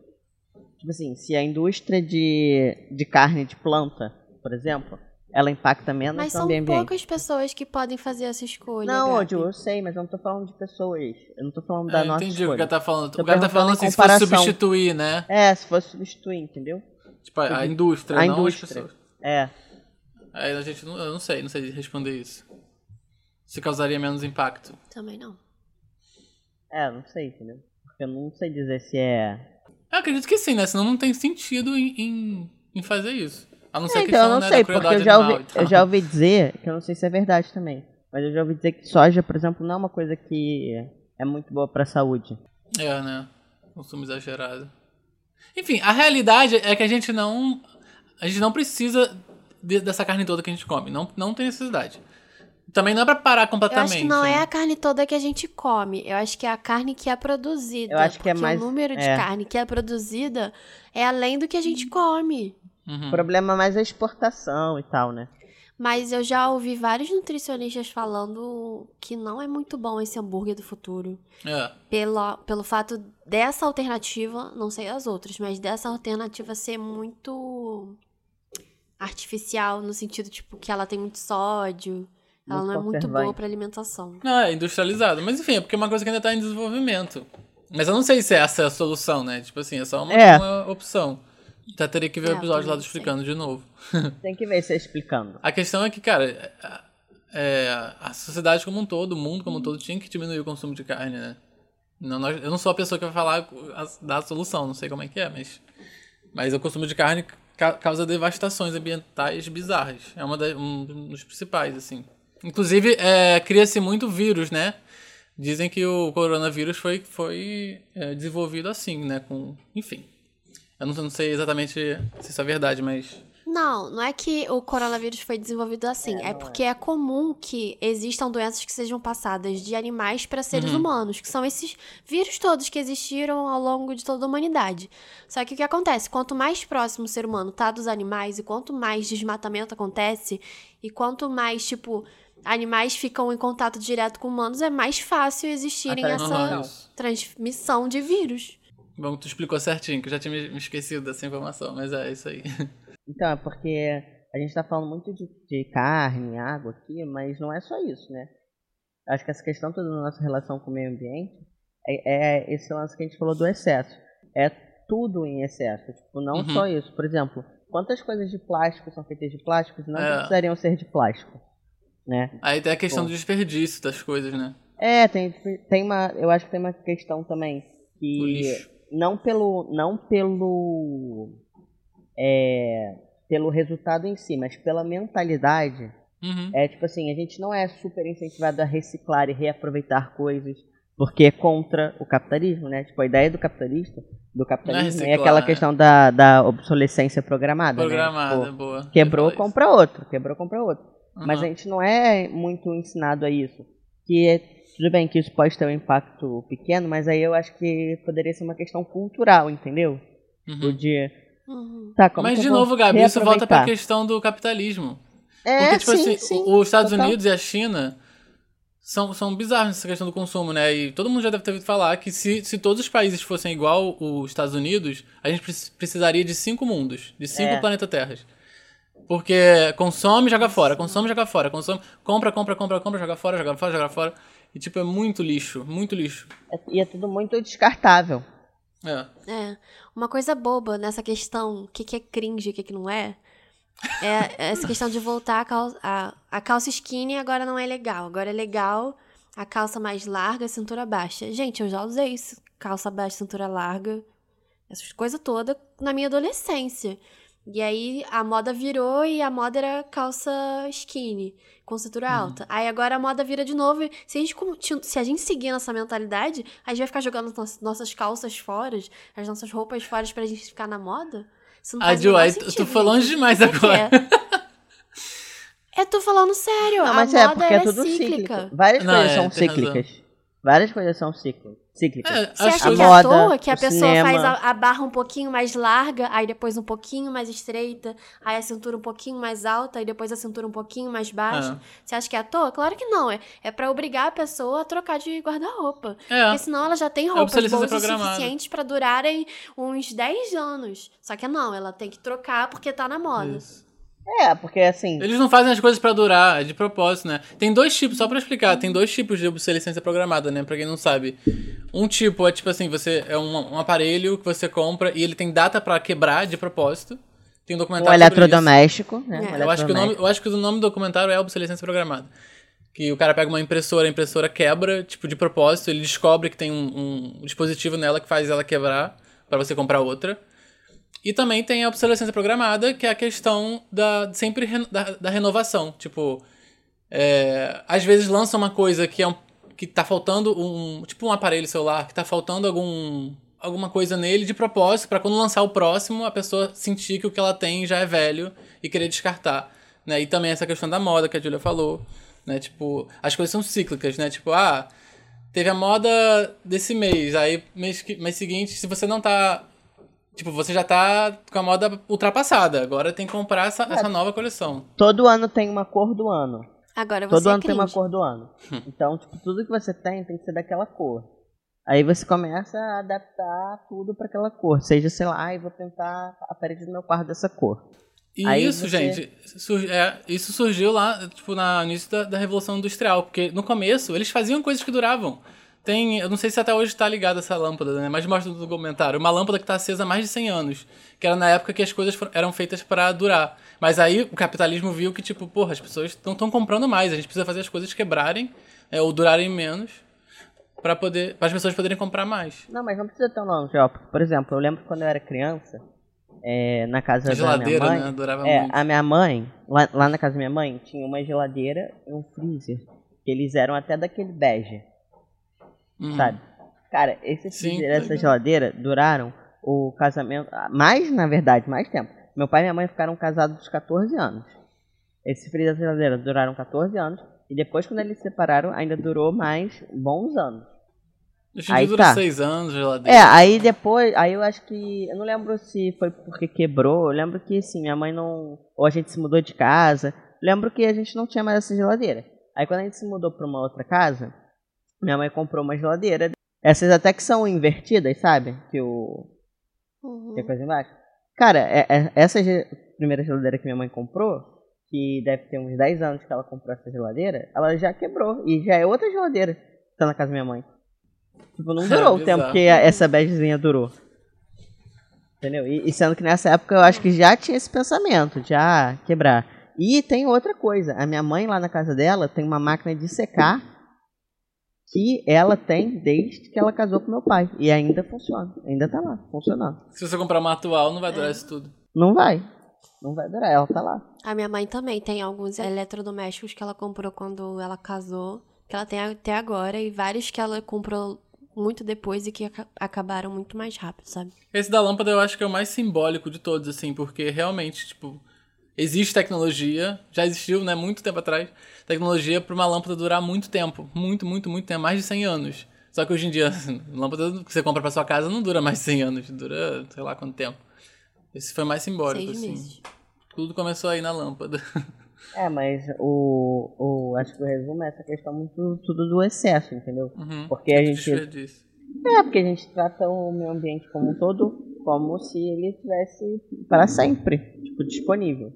C: Tipo assim, se a indústria de, de carne de planta, por exemplo, ela impacta menos
A: Mas
C: no
A: são
C: meio ambiente.
A: poucas pessoas que podem fazer essa escolha.
C: Não,
A: Gabi.
C: Eu sei, mas eu não tô falando de pessoas. Eu não tô falando da
B: É,
C: nossa
B: entendi o que o
C: escolha.
B: cara tá falando.
C: Tô
B: o cara tá falando assim, se fosse substituir, né?
C: É, se fosse substituir, entendeu?
B: Tipo, a, a indústria,
C: A
B: não
C: indústria.
B: as pessoas.
C: É.
B: Aí a gente não, eu não sei, não sei responder isso. Se causaria menos impacto.
A: Também não.
C: É, não sei, entendeu? Porque eu não sei dizer se é.
B: Eu acredito que sim, né? Senão não tem sentido em, em, em fazer isso. A não ser
C: É,
B: que
C: então, eu não
B: né,
C: sei, porque eu já, ouvi, eu já ouvi dizer, que eu não sei se é verdade também, mas eu já ouvi dizer que soja, por exemplo, não é uma coisa que é muito boa pra saúde.
B: É, né? Consumo exagerado. Enfim, a realidade é que a gente não. A gente não precisa de- dessa carne toda que a gente come. Não, não tem necessidade. Também não é pra parar
A: Eu
B: completamente.
A: acho que não é a carne toda que a gente come. Eu acho que é a carne que é produzida.
C: Eu acho que é mais-
A: O número de
C: é.
A: carne que é produzida é além do que a gente come.
B: Uhum.
C: O problema mais é a exportação e tal, né?
A: Mas eu já ouvi vários nutricionistas falando que não é muito bom esse hambúrguer do futuro.
B: É.
A: Pelo, pelo fato dessa alternativa, não sei as outras, mas dessa alternativa ser muito artificial, no sentido, tipo, que ela tem muito sódio. Ela
C: Muito
A: não é muito boa pra alimentação.
B: Não, é industrializado. Mas enfim, é porque é uma coisa que ainda tá em desenvolvimento. Mas eu não sei se essa é a solução, né? Tipo assim, é só uma,
C: É.
B: uma opção. Já teria que ver o
A: É,
B: episódio lá do explicando de novo. [laughs]
C: Tem que ver você explicando.
B: A questão é que, cara, é, a sociedade como um todo, o mundo como um todo, tinha que diminuir o consumo de carne, né? Não, nós- eu não sou a pessoa que vai falar a, dar a solução, não sei como é que é, mas. Mas o consumo de carne ca- causa devastações ambientais bizarras. É uma da- um dos principais, assim. Inclusive, é, cria-se muito vírus, né? Dizem que o coronavírus foi, foi é, desenvolvido assim, né? Com, enfim. Eu não, não sei exatamente se isso é verdade, mas.
A: Não, não é que o coronavírus foi desenvolvido assim. É, porque é. comum que existam doenças que sejam passadas de animais para seres
B: Uhum.
A: humanos, que são esses vírus todos que existiram ao longo de toda a humanidade. Só que o que acontece? Quanto mais próximo o ser humano tá dos animais, e quanto mais desmatamento acontece, e quanto mais, tipo, animais ficam em contato direto com humanos, é mais fácil existirem essa
B: transmissão.
A: De vírus.
B: Bom, tu explicou certinho, que eu já tinha me me esquecido dessa informação, mas é isso aí. [laughs]
C: Então, é porque a gente tá falando muito de, de carne, água aqui, mas não é só isso, né? Acho que essa questão toda da nossa relação com o meio ambiente é, é esse lance que a gente falou do excesso. É tudo em excesso. Tipo, não
B: Uhum.
C: só isso. Por exemplo, quantas coisas de plástico são feitas de plástico e não
B: É.
C: precisariam ser de plástico? Né?
B: Aí tem a questão do desperdício das coisas, né?
C: É, tem, tem uma. Eu acho que tem uma questão também que não pelo. não pelo. É, pelo resultado em si, mas pela mentalidade.
B: Uhum.
C: É tipo assim, a gente não é super incentivado a reciclar e reaproveitar coisas porque é contra o capitalismo, né? Tipo, a ideia do capitalista, do capitalismo é,
B: reciclar,
C: aquela
B: é.
C: questão da, da obsolescência programada. né?
B: Programada,
C: Tipo,
B: boa.
C: quebrou, compra outro, quebrou, compra outro. Mas a gente não é muito ensinado a isso. Que é, tudo bem que isso pode ter um impacto pequeno, mas aí eu acho que poderia ser uma questão cultural, entendeu?
B: Uhum.
C: O de.
A: Uhum.
C: Tá, como
B: Mas,
C: que
B: de novo, Gabi, isso volta pra
C: reaproveitar?
B: questão do capitalismo.
C: É,
B: Porque, tipo
C: sim,
B: assim,
C: sim,
B: os Estados
C: total.
B: Unidos e a China são, são bizarros nessa questão do consumo, né? E todo mundo já deve ter ouvido falar que se, se todos os países fossem igual os Estados Unidos, a gente preci- precisaria de cinco mundos, de cinco
C: É.
B: planeta Terras. Porque consome, joga fora, consome, joga fora, consome, compra, compra, compra, compra, joga fora, joga fora, joga fora. E tipo, é muito lixo, muito lixo.
C: É- E é tudo muito descartável.
B: É.
A: É, uma coisa boba nessa questão, o que, que é cringe e o que, que não é, é [laughs] essa questão de voltar a calça, a, a calça skinny agora não é legal. Agora é legal a calça mais larga, cintura baixa. Gente, eu já usei isso, calça baixa, cintura larga, essas coisas todas na minha adolescência. E aí a moda virou e a moda era calça skinny, com cintura alta. Aí agora a moda vira de novo. e Se a gente, continu- se a gente seguir nessa mentalidade, a gente vai ficar jogando nos- nossas calças fora, as nossas roupas fora pra gente ficar na moda? Isso não
B: Ah, tu-
A: sentido,
B: tu foi
A: gente.
B: longe demais
A: Por quê?
B: agora. [laughs]
A: Eu tô falando sério,
C: Não,
A: a
C: mas
A: moda
C: é porque é
A: ela
C: tudo
A: cíclica.
C: cíclico. Várias
B: Não,
C: coisas
B: é,
C: são
B: tem razão.
C: cíclicas. Várias coisas são ciclo- cíclicas.
B: É,
A: Você acha que é
C: moda,
A: à toa que a pessoa
C: cinema.
A: faz a, a barra um pouquinho mais larga, aí depois um pouquinho mais estreita, aí a cintura um pouquinho mais alta, aí depois a cintura um pouquinho mais baixa?
B: É.
A: Você acha que é à toa? Claro que não. É, é pra obrigar a pessoa a trocar de guarda-roupa.
B: É.
A: Porque senão ela já tem roupas
B: obsolescência
A: boas o
B: programada.
A: suficientes pra durarem uns 10 anos. Só que não, ela tem que trocar porque tá na moda.
B: Isso.
C: É, porque assim.
B: Eles não fazem as coisas pra durar, é de propósito, né? Tem dois tipos, só pra explicar, tem dois tipos de obsolescência programada, né? Pra quem não sabe. Um tipo é tipo assim, você é um, um aparelho que você compra e ele tem data pra quebrar de propósito. Tem um
C: Um
B: documentário sobre isso.
C: eletrodoméstico, né?
A: É.
C: Um
B: Eu acho, que o nome,
C: eletrodoméstico.
B: eu acho que o nome do documentário é obsolescência programada. Que o cara pega uma impressora, a impressora quebra, tipo, de propósito, ele descobre que tem um, um dispositivo nela que faz ela quebrar pra você comprar outra. E também tem a obsolescência programada, que é a questão da sempre re, da, da, renovação. Tipo, é, às vezes lança uma coisa que é um, que tá faltando um, tipo um aparelho celular, que tá faltando algum alguma coisa nele de propósito para quando lançar o próximo a pessoa sentir que o que ela tem já é velho e querer descartar, né? E também essa questão da moda que a Julia falou, né? Tipo, as coisas são cíclicas, né? Tipo, ah, teve a moda desse mês, aí mês, mês seguinte, se você não tá Tipo, você já tá com a moda ultrapassada. Agora tem que comprar essa, é. essa nova coleção.
C: Todo ano tem uma cor do ano.
A: Agora você
C: Todo
A: é
C: ano tem uma cor do ano. Então, tipo, tudo que você tem tem que ser daquela cor. Aí você começa a adaptar tudo para aquela cor. Seja, sei lá, ai, vou tentar a parede do meu quarto dessa cor.
B: E Aí isso, você... gente, é, isso surgiu lá, tipo, no início da, da Revolução Industrial. Porque no começo eles faziam coisas que duravam. Tem, eu não sei se até hoje está ligada essa lâmpada, né? Mas mostra no documentário. Uma lâmpada que está acesa há mais de 100 anos. Que era na época que as coisas eram feitas para durar. Mas aí o capitalismo viu que, tipo, porra, as pessoas não estão comprando mais. A gente precisa fazer as coisas quebrarem é, ou durarem menos para poder para as pessoas poderem comprar mais.
C: Não, mas não precisa tão longe, ó. Por exemplo, eu lembro quando eu era criança, é, na casa a da minha mãe,
B: né? Durava
C: é,
B: muito.
C: a minha mãe, lá, lá, na casa da minha mãe, tinha uma geladeira e um freezer. Que eles eram até daquele bege. Hum. Sabe? Cara, esse freezer, essa geladeira duraram o casamento, mais na verdade, mais tempo. Meu pai e minha mãe ficaram casados dos 14 anos. Esse freezer e essa geladeira duraram 14 anos. E depois, quando eles se separaram, ainda durou mais bons anos.
B: Em aí dura tá. seis anos, geladeira.
C: É, aí depois, aí eu acho que, eu não lembro se foi porque quebrou, eu lembro que, assim, minha mãe não, ou a gente se mudou de casa, lembro que a gente não tinha mais essa geladeira. Aí quando a gente se mudou para uma outra casa, minha mãe comprou uma geladeira, essas até que são invertidas, sabe? Que o... Uhum. Tem coisa embaixo. Cara, é, é, essa primeira geladeira que minha mãe comprou, que deve ter uns 10 anos que ela comprou essa geladeira, ela já quebrou, e já é outra geladeira que tá na casa da minha mãe. Tipo, não [laughs] durou o tempo que essa begezinha durou. Entendeu? E, e, sendo que nessa época eu acho que já tinha esse pensamento, já quebrar. E tem outra coisa, a minha mãe lá na casa dela tem uma máquina de secar que ela tem desde que ela casou com meu pai. E ainda funciona, ainda tá lá, funcionando.
B: Se você comprar uma atual, não vai durar isso tudo.
C: Não vai. Não vai durar, ela tá lá.
A: A minha mãe também tem alguns eletrodomésticos que ela comprou quando ela casou, que ela tem até agora, e vários que ela comprou muito depois e que ac acabaram muito mais rápido, sabe?
B: Esse da lâmpada eu acho que é o mais simbólico de todos, assim, porque realmente, tipo, existe tecnologia, já existiu, né, muito tempo atrás, tecnologia para uma lâmpada durar muito tempo, muito, muito, muito tempo, mais de 100 anos. Só que hoje em dia, [laughs] lâmpada que você compra para sua casa não dura mais de 100 anos, dura sei lá quanto tempo. Esse foi mais simbólico, Seis assim. Meses. Tudo começou aí na lâmpada. [laughs]
C: É, mas o, o acho que o resumo é essa questão muito tudo do excesso, entendeu?
B: Uhum,
C: porque a gente é porque a gente trata o meio ambiente como um todo como se ele estivesse para sempre, tipo disponível.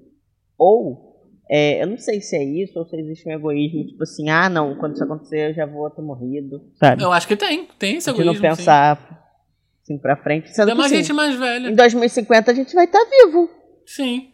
C: Ou é, eu não sei se é isso ou se existe um egoísmo, tipo assim, ah não, quando isso acontecer eu já vou ter morrido, sabe?
B: Eu acho que tem, tem esse egoísmo.
C: não pensar sim. assim pra frente. Sendo
B: Tem uma gente mais velha.
C: Em 2050 a gente vai estar tá vivo.
B: Sim.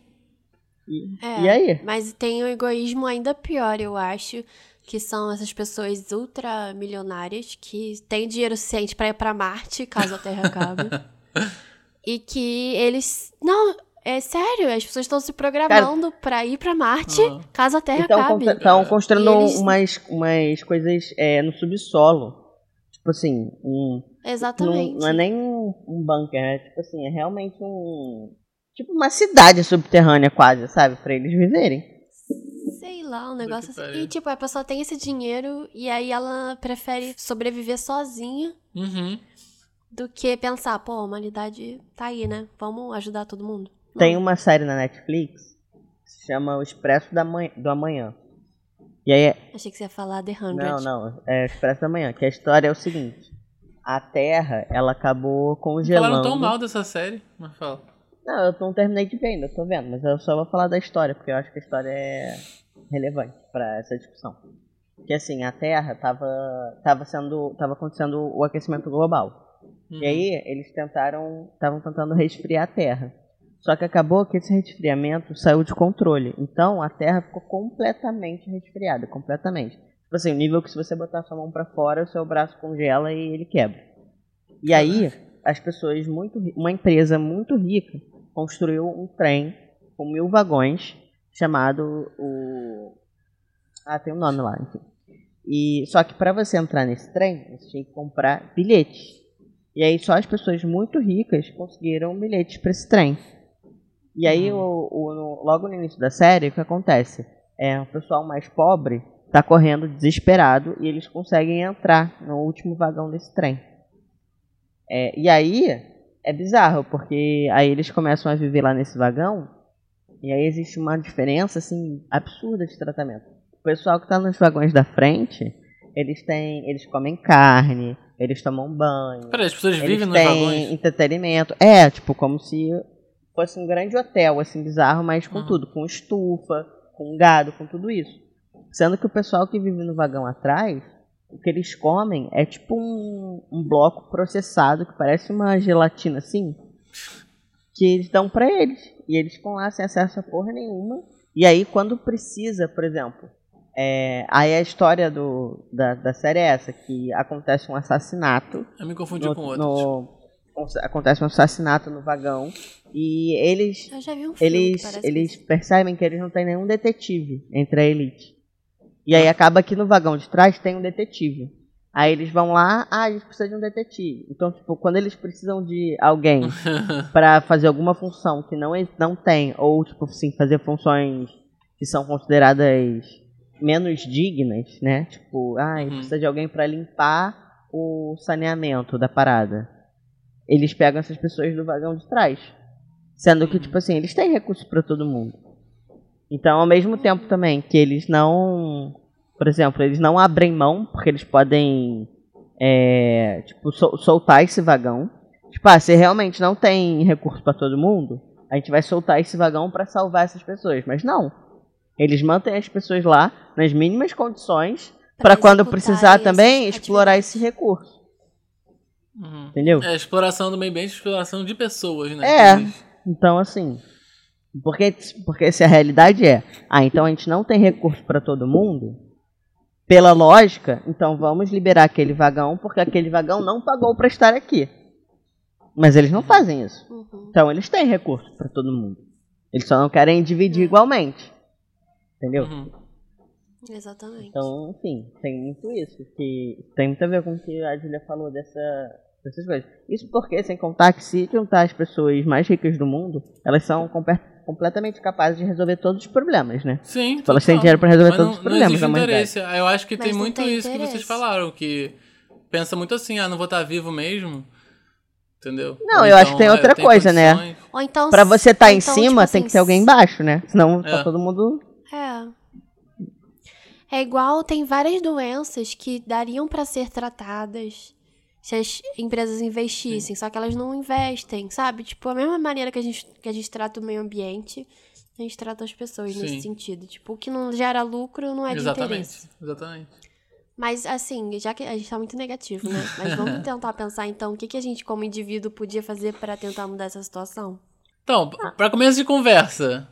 C: E, é, e aí?
A: Mas tem um egoísmo ainda pior, eu acho, que são essas pessoas ultramilionárias que têm dinheiro suficiente para ir para Marte, caso a Terra acabe. [laughs] e que eles. Não, é sério, as pessoas estão se programando para ir para Marte, uhum. caso a Terra então, acabe.
C: Estão construindo eles... umas, umas coisas é, no subsolo. Tipo assim, um.
A: Exatamente.
C: Não, não é nem um, um bunker, é tipo assim, é realmente um Tipo uma cidade subterrânea quase, sabe? Pra eles viverem.
A: Sei lá, um negócio assim. E tipo, a pessoa tem esse dinheiro e aí ela prefere sobreviver sozinha.
B: Uhum.
A: Do que pensar, pô, a humanidade tá aí, né? Vamos ajudar todo mundo.
C: Tem uma série na Netflix que se chama O Expresso da Manhã, do Amanhã. E aí é...
A: Achei que você ia falar The Hundred.
C: Não, não. É Expresso da Manhã. Que a história é o seguinte. A Terra, ela acabou congelando...
B: Falaram tão mal dessa série, mas fala.
C: Não, eu não terminei de ver ainda, tô vendo, mas eu só vou falar da história, porque eu acho que a história é relevante para essa discussão. Que assim, a Terra tava, tava sendo, tava acontecendo o aquecimento global. Uhum. E aí eles tentaram, estavam tentando resfriar a Terra. Só que acabou que esse resfriamento saiu de controle. Então a Terra ficou completamente resfriada, completamente. Tipo assim, o nível que se você botar sua mão para fora, o seu braço congela e ele quebra. E aí as pessoas muito, uma empresa muito rica construiu um trem com mil vagões chamado o. Ah, tem um nome lá, enfim. E só que para você entrar nesse trem, você tinha que comprar bilhetes. E aí só as pessoas muito ricas conseguiram bilhetes para esse trem. E aí o, o, no- logo no início da série, o que acontece? É o pessoal mais pobre tá correndo desesperado e eles conseguem entrar no último vagão desse trem. É, e aí é bizarro, porque aí eles começam a viver lá nesse vagão e aí existe uma diferença assim absurda de tratamento. O pessoal que tá nos vagões da frente, eles têm, eles comem carne, eles tomam banho,
B: Peraí, as pessoas vivem nos vagões?
C: entretenimento. É, tipo, como se fosse um grande hotel, assim, bizarro, mas com
B: Uhum.
C: tudo, com estufa, com gado, com tudo isso. Sendo que o pessoal que vive no vagão atrás, o que eles comem é tipo um, um bloco processado que parece uma gelatina assim, que eles dão pra eles. E eles ficam lá sem acesso a porra nenhuma. E aí, quando precisa, por exemplo, é, aí a história do, da, da série é essa, que acontece um assassinato
B: Eu me confundi
C: no-
B: com outro.
C: no- acontece um assassinato no vagão e eles
A: Eu já vi um filme que
C: eles eles percebem que eles não têm nenhum detetive entre a elite. E aí acaba que no vagão de trás tem um detetive. Aí eles vão lá, ah, a gente precisa de um detetive. Então, tipo, quando eles precisam de alguém [laughs] pra fazer alguma função que não não tem ou tipo assim, fazer funções que são consideradas menos dignas, né? Tipo, ah, a gente
B: Uhum.
C: precisa de alguém pra limpar o saneamento da parada. Eles pegam essas pessoas do vagão de trás. Sendo que, tipo assim, eles têm recursos pra todo mundo. Então, ao mesmo tempo também que eles não. Por exemplo, eles não abrem mão, porque eles podem. é, tipo, sol- soltar esse vagão. Tipo, ah, se realmente não tem recurso pra todo mundo, a gente vai soltar esse vagão pra salvar essas pessoas. Mas não. Eles mantêm as pessoas lá nas mínimas condições
A: pra
C: quando precisar também explorar
A: atividades.
C: esse recurso.
B: Uhum.
C: Entendeu?
B: É, exploração do meio ambiente, exploração de pessoas, né?
C: É. Então, assim. Porque, porque se a realidade é, ah, então a gente não tem recurso para todo mundo, pela lógica, então vamos liberar aquele vagão, porque aquele vagão não pagou para estar aqui. Mas eles não fazem isso.
A: Uhum.
C: Então eles têm recurso para todo mundo. Eles só não querem dividir
A: É.
C: igualmente. Entendeu?
B: Uhum.
A: Exatamente.
C: Então, enfim, tem muito isso. Que tem muito a ver com o que a Julia falou dessa, dessas coisas. Isso porque, sem contar que se juntar as pessoas mais ricas do mundo, elas são completamente capazes de resolver todos os problemas, né?
B: Sim.
C: Tipo, elas têm dinheiro pra resolver
B: Mas
C: todos
B: não,
C: os problemas
B: Não
C: da humanidade.
B: interesse. Eu acho que
A: Mas
B: tem muito
A: tem
B: isso que vocês
A: interesse.
B: falaram, que pensa muito assim, ah, não vou estar vivo mesmo. Entendeu?
C: Não,
B: Ou
C: eu acho
B: então,
C: que tem
B: ah, eu
C: outra coisa, né?
A: Ou então.
C: Pra você estar em
A: então,
C: cima,
A: tipo
C: tem
A: assim,
C: que ter alguém embaixo, né? Senão tá
B: É.
C: todo mundo.
A: É. É igual, tem várias doenças que dariam pra ser tratadas se as empresas investissem, só que elas não investem, sabe? Tipo, a mesma maneira que a gente, que a gente trata o meio ambiente, a gente trata as pessoas
B: Sim.
A: nesse sentido. Tipo, o que não gera lucro não é de
B: Exatamente.
A: interesse.
B: Exatamente.
A: Mas, assim, já que a gente tá muito negativo, né? Mas vamos [laughs] tentar pensar, então, o que, que a gente, como indivíduo, podia fazer pra tentar mudar essa situação?
B: Então, pra começo de conversa,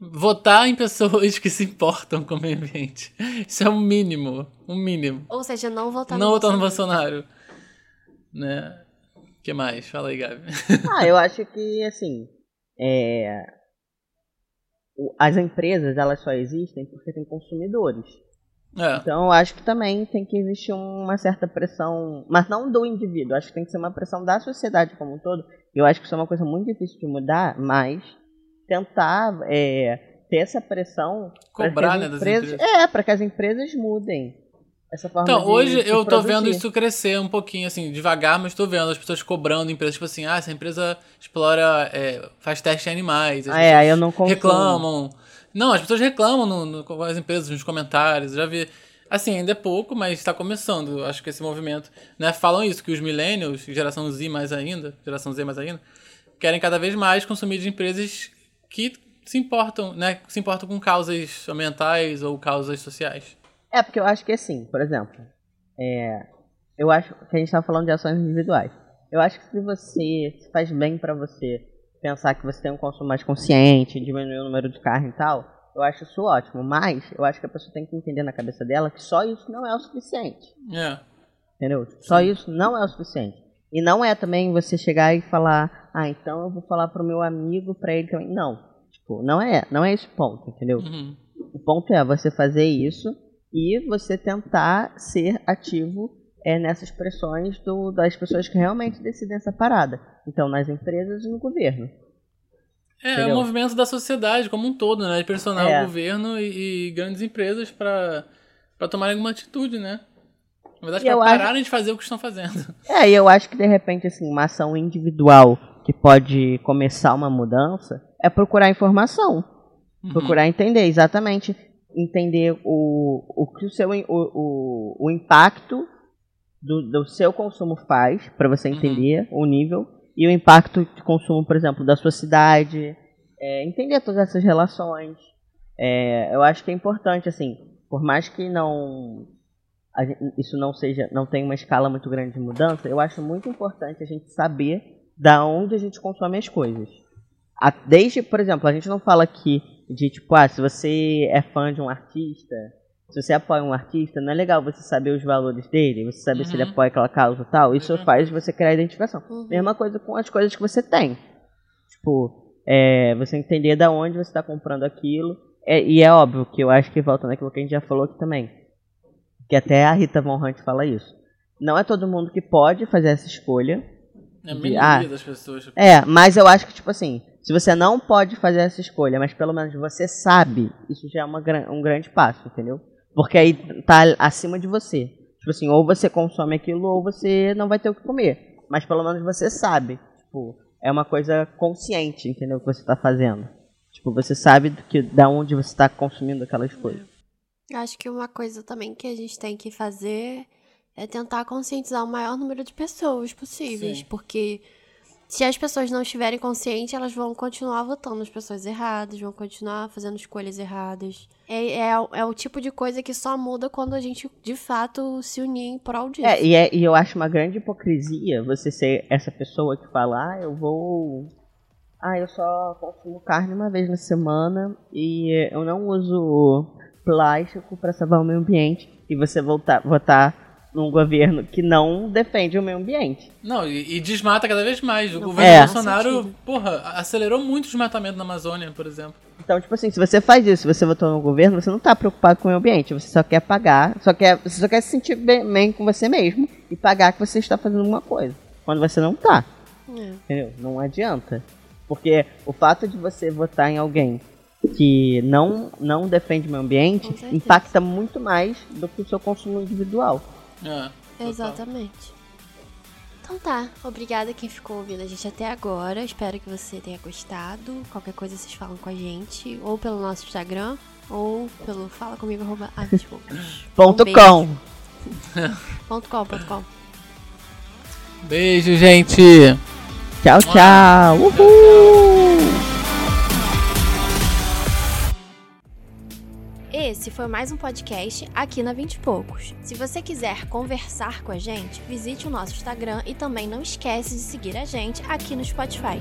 B: votar em pessoas [laughs] que se importam com o meio ambiente. Isso é o mínimo. O mínimo.
A: Ou seja, não votar
B: não
A: no
B: votar no
A: Bolsonaro.
B: Né? O que mais? Fala aí, Gabi. [laughs]
C: Ah, eu acho que, assim. É... As empresas, elas só existem porque tem consumidores.
B: É.
C: Então eu acho que também tem que existir uma certa pressão, mas não do indivíduo, acho que tem que ser uma pressão da sociedade como um todo. Eu acho que isso é uma coisa muito difícil de mudar, mas tentar é, ter essa pressão
B: Cobrar, né, das
C: empresas,
B: empresas.
C: É, para que as empresas mudem essa forma
B: Então,
C: de
B: hoje
C: se
B: eu tô
C: produzir.
B: vendo isso crescer um pouquinho, assim, devagar, mas tô vendo as pessoas cobrando empresas, tipo assim, ah, essa empresa explora, é, faz teste em animais.
C: Ah, é, aí eu não consumo.
B: reclamam. Não, as pessoas reclamam no, no- com as empresas, nos comentários, eu já vi. Assim, ainda é pouco, mas está começando, acho que esse movimento, né, falam isso, que os millennials, geração Z mais ainda, geração Z mais ainda, querem cada vez mais consumir de empresas que se importam, né, se importam com causas ambientais ou causas sociais.
C: É, porque eu acho que assim, por exemplo, é, eu acho que a gente estava falando de ações individuais. Eu acho que se você se faz bem pra você pensar que você tem um consumo mais consciente, diminuir o número de carro e tal, eu acho isso ótimo. Mas eu acho que a pessoa tem que entender na cabeça dela que só isso não é o suficiente.
B: É.
C: Entendeu? Só isso não é o suficiente. E não é também você chegar e falar, ah, então eu vou falar pro meu amigo, pra ele também. Não. Tipo, não é, não é esse ponto, entendeu?
B: Uhum.
C: O ponto é você fazer isso e você tentar ser ativo é, nessas pressões do, das pessoas que realmente decidem essa parada. Então, nas empresas e no governo.
B: É, é o movimento da sociedade como um todo, né? De pressionar
C: É.
B: governo e, e grandes empresas pra tomarem alguma atitude, né? Na verdade, pra
C: eu acho-
B: pararem de fazer o que estão fazendo. [laughs]
C: É, e eu acho que de repente, assim, uma ação individual que pode começar uma mudança é procurar informação.
B: Uhum.
C: Procurar entender, exatamente. Entender o, o que o seu o, o, o impacto do, do seu consumo faz, para você
B: Uhum.
C: entender o nível, e o impacto de consumo, por exemplo, da sua cidade. é, entender todas essas relações. É, eu acho que é importante, assim, por mais que não isso não seja não tenha uma escala muito grande de mudança, eu acho muito importante a gente saber da onde a gente consome as coisas. A- desde, por exemplo, a gente não fala aqui de tipo, ah, se você é fã de um artista, se você apoia um artista, não é legal você saber os valores dele, você saber se ele
B: Uhum.
C: apoia aquela causa ou tal. Isso
B: Uhum.
C: faz você criar identificação.
A: Uhum.
C: Mesma coisa com as coisas que você tem. Tipo, é, você entender da onde você está comprando aquilo. É, e é óbvio que eu acho que volta naquilo que a gente já falou aqui também. Que até a Rita Von Hunt fala isso. Não é todo mundo que pode fazer essa escolha.
B: É a
C: De-
B: minoria
C: ah,
B: das pessoas.
C: É, mas eu acho que, tipo assim, se você não pode fazer essa escolha, mas pelo menos você sabe, isso já é uma, um grande passo, entendeu? Porque aí tá acima de você. Tipo assim, ou você consome aquilo ou você não vai ter o que comer. Mas pelo menos você sabe. Tipo, é uma coisa consciente, entendeu? Que você tá fazendo. Tipo, você sabe do que, da onde você tá consumindo aquelas coisas.
A: Acho que uma coisa também que a gente tem que fazer é tentar conscientizar o maior número de pessoas possíveis.
B: Sim.
A: Porque se as pessoas não estiverem conscientes, elas vão continuar votando nas pessoas erradas, vão continuar fazendo escolhas erradas. É, é, é o tipo de coisa que só muda quando a gente, de fato, se unir em prol disso.
C: É, e, é, e eu acho uma grande hipocrisia você ser essa pessoa que fala, ah, eu vou. Ah, eu só consumo carne uma vez na semana e eu não uso plástico para salvar o meio ambiente. E você voltar, votar num governo que não defende o meio ambiente.
B: Não, e, e desmata cada vez mais. O
A: Não
B: governo
C: É.
B: Bolsonaro, porra, acelerou muito o desmatamento na Amazônia, por exemplo.
C: Então, tipo assim, se você faz isso, se você votou no governo, você não tá preocupado com o meio ambiente, você só quer pagar, só quer, você só quer se sentir bem, bem com você mesmo e pagar que você está fazendo alguma coisa. Quando você não tá.
A: É.
C: Entendeu? Não adianta. Porque o fato de você votar em alguém que não, não defende o meio ambiente impacta muito mais do que o seu consumo individual.
B: É.
A: Exatamente. Então tá, obrigada quem ficou ouvindo a gente até agora. Espero que você tenha gostado. Qualquer coisa vocês falam com a gente, ou pelo nosso Instagram, ou pelo fala comigo arroba.
C: Ponto
A: beijo.
C: com.
A: ponto com, ponto com.
B: Beijo, gente!
C: Tchau, tchau. Uhul!
A: Esse foi mais um podcast aqui na 20 e Poucos. Se você quiser conversar com a gente, visite o nosso Instagram e também não esquece de seguir a gente aqui no Spotify.